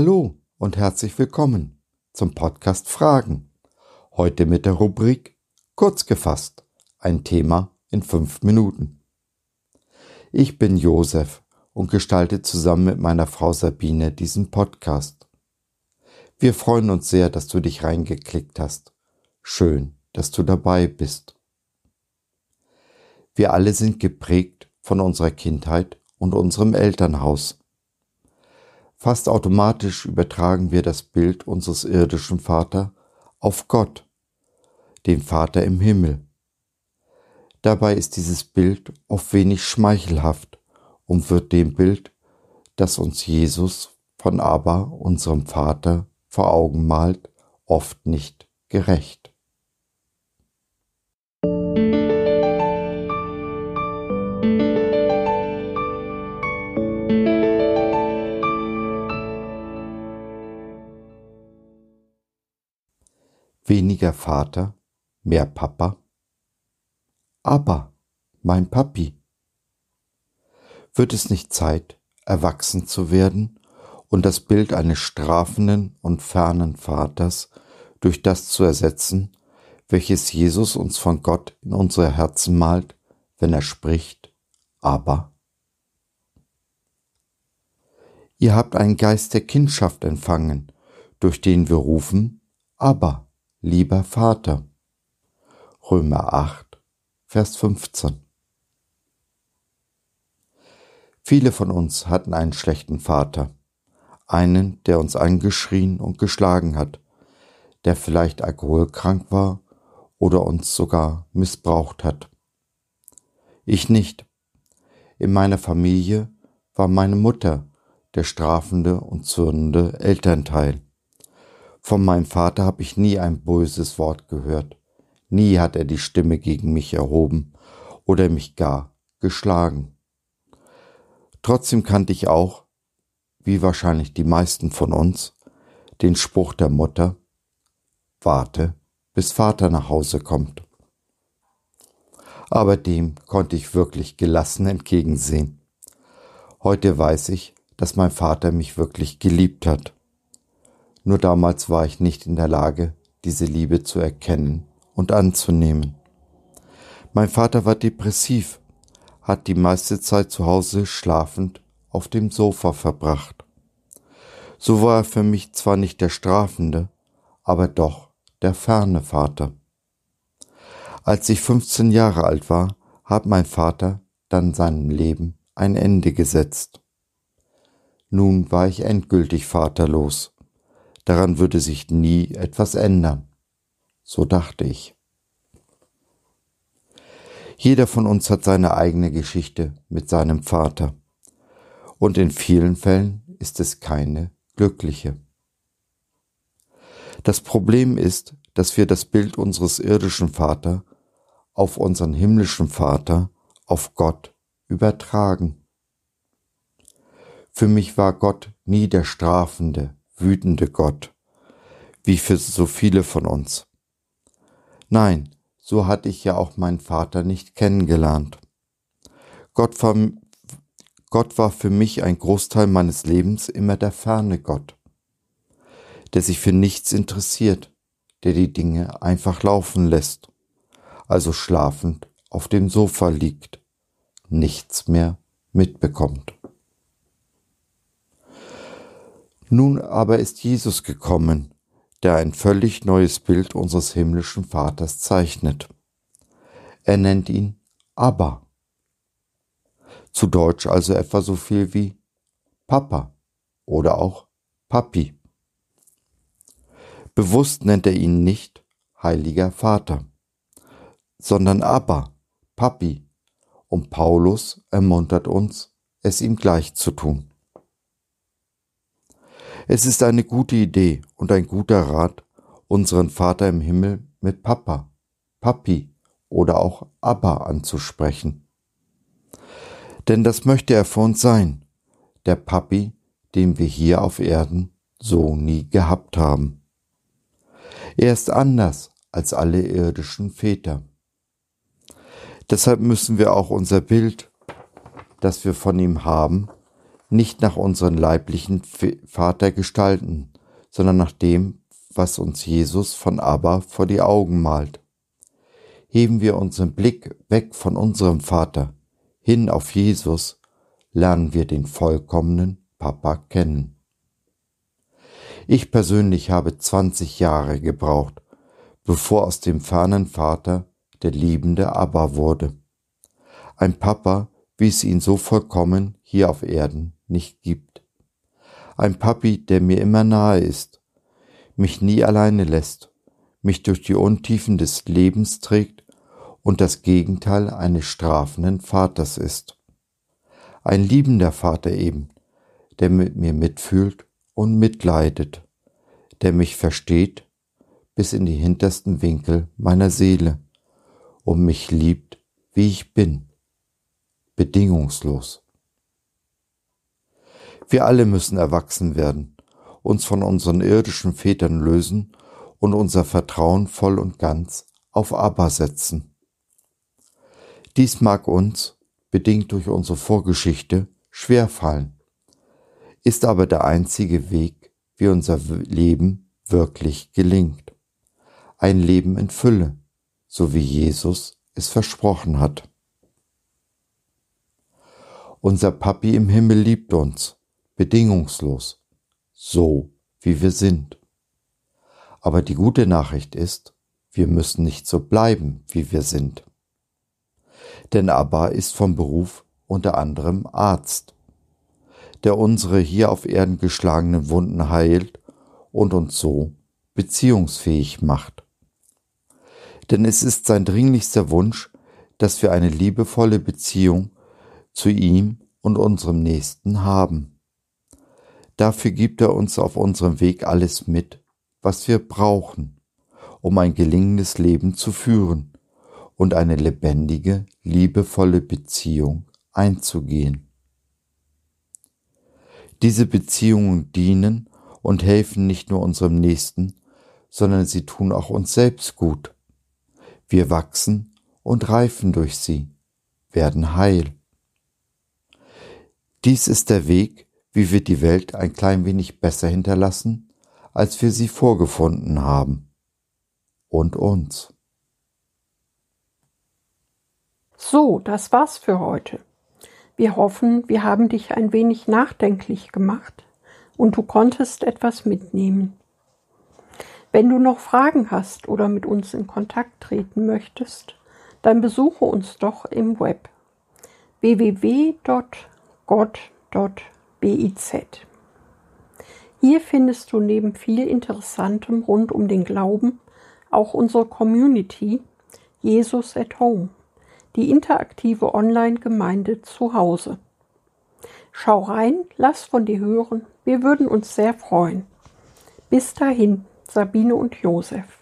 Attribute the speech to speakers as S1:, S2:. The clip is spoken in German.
S1: Hallo und herzlich willkommen zum Podcast Fragen. Heute mit der Rubrik Kurz gefasst, ein Thema in fünf Minuten. Ich bin Josef und gestalte zusammen mit meiner Frau Sabine diesen Podcast. Wir freuen uns sehr, dass du dich reingeklickt hast. Schön, dass du dabei bist. Wir alle sind geprägt von unserer Kindheit und unserem Elternhaus. Fast automatisch übertragen wir das Bild unseres irdischen Vater auf Gott, den Vater im Himmel. Dabei ist dieses Bild oft wenig schmeichelhaft und wird dem Bild, das uns Jesus von Abba, unserem Vater, vor Augen malt, oft nicht gerecht. Weniger Vater, mehr Papa? Aber, mein Papi, wird es nicht Zeit, erwachsen zu werden und das Bild eines strafenden und fernen Vaters durch das zu ersetzen, welches Jesus uns von Gott in unsere Herzen malt, wenn er spricht, aber? Ihr habt einen Geist der Kindschaft empfangen, durch den wir rufen, aber lieber Vater. Römer 8, Vers 15. Viele von uns hatten einen schlechten Vater, einen, der uns angeschrien und geschlagen hat, der vielleicht alkoholkrank war oder uns sogar missbraucht hat. Ich nicht. In meiner Familie war meine Mutter der strafende und zürnende Elternteil. Von meinem Vater habe ich nie ein böses Wort gehört. Nie hat er die Stimme gegen mich erhoben oder mich gar geschlagen. Trotzdem kannte ich auch, wie wahrscheinlich die meisten von uns, den Spruch der Mutter, warte, bis Vater nach Hause kommt. Aber dem konnte ich wirklich gelassen entgegensehen. Heute weiß ich, dass mein Vater mich wirklich geliebt hat. Nur damals war ich nicht in der Lage, diese Liebe zu erkennen und anzunehmen. Mein Vater war depressiv, hat die meiste Zeit zu Hause schlafend auf dem Sofa verbracht. So war er für mich zwar nicht der strafende, aber doch der ferne Vater. Als ich 15 Jahre alt war, hat mein Vater dann seinem Leben ein Ende gesetzt. Nun war ich endgültig vaterlos Daran würde sich nie etwas ändern. So dachte ich. Jeder von uns hat seine eigene Geschichte mit seinem Vater. Und in vielen Fällen ist es keine glückliche. Das Problem ist, dass wir das Bild unseres irdischen Vater auf unseren himmlischen Vater, auf Gott übertragen. Für mich war Gott nie der strafende, wütende Gott, wie für so viele von uns. Nein, so hatte ich ja auch meinen Vater nicht kennengelernt. Gott war, Gott war für mich ein Großteil meines Lebens immer der ferne Gott, der sich für nichts interessiert, der die Dinge einfach laufen lässt, also schlafend auf dem Sofa liegt, nichts mehr mitbekommt. Nun aber ist Jesus gekommen, der ein völlig neues Bild unseres himmlischen Vaters zeichnet. Er nennt ihn Abba. Zu Deutsch also etwa so viel wie Papa oder auch Papi. Bewusst nennt er ihn nicht Heiliger Vater, sondern Abba, Papi, und Paulus ermuntert uns, es ihm gleich zu tun. Es ist eine gute Idee und ein guter Rat, unseren Vater im Himmel mit Papa, Papi oder auch Abba anzusprechen. Denn das möchte er für uns sein, der Papi, den wir hier auf Erden so nie gehabt haben. Er ist anders als alle irdischen Väter. Deshalb müssen wir auch unser Bild, das wir von ihm haben, nicht nach unseren leiblichen Vater gestalten, sondern nach dem, was uns Jesus von Abba vor die Augen malt. Heben wir unseren Blick weg von unserem Vater hin auf Jesus, lernen wir den vollkommenen Papa kennen. Ich persönlich habe 20 Jahre gebraucht, bevor aus dem fernen Vater der liebende Abba wurde. Ein Papa, wie es ihn so vollkommen hier auf Erden nicht gibt. Ein Papi, der mir immer nahe ist, mich nie alleine lässt, mich durch die Untiefen des Lebens trägt und das Gegenteil eines strafenden Vaters ist. Ein liebender Vater eben, der mit mir mitfühlt und mitleidet, der mich versteht bis in die hintersten Winkel meiner Seele und mich liebt, wie ich bin, bedingungslos. Wir alle müssen erwachsen werden, uns von unseren irdischen Vätern lösen und unser Vertrauen voll und ganz auf Abba setzen. Dies mag uns, bedingt durch unsere Vorgeschichte, schwerfallen, ist aber der einzige Weg, wie unser Leben wirklich gelingt. Ein Leben in Fülle, so wie Jesus es versprochen hat. Unser Papi im Himmel liebt uns bedingungslos, so wie wir sind. Aber die gute Nachricht ist, wir müssen nicht so bleiben, wie wir sind. Denn Abba ist vom Beruf unter anderem Arzt, der unsere hier auf Erden geschlagenen Wunden heilt und uns so beziehungsfähig macht. Denn es ist sein dringlichster Wunsch, dass wir eine liebevolle Beziehung zu ihm und unserem Nächsten haben. Dafür gibt er uns auf unserem Weg alles mit, was wir brauchen, um ein gelingendes Leben zu führen und eine lebendige, liebevolle Beziehung einzugehen. Diese Beziehungen dienen und helfen nicht nur unserem Nächsten, sondern sie tun auch uns selbst gut. Wir wachsen und reifen durch sie, werden heil. Dies ist der Weg, wie wir die Welt ein klein wenig besser hinterlassen, als wir sie vorgefunden haben. Und uns.
S2: So, das war's für heute. Wir hoffen, wir haben dich ein wenig nachdenklich gemacht und du konntest etwas mitnehmen. Wenn du noch Fragen hast oder mit uns in Kontakt treten möchtest, dann besuche uns doch im Web www.gott.com BIZ. Hier findest du neben viel Interessantem rund um den Glauben auch unsere Community Jesus at Home, die interaktive Online-Gemeinde zu Hause. Schau rein, lass von dir hören, wir würden uns sehr freuen. Bis dahin, Sabine und Josef.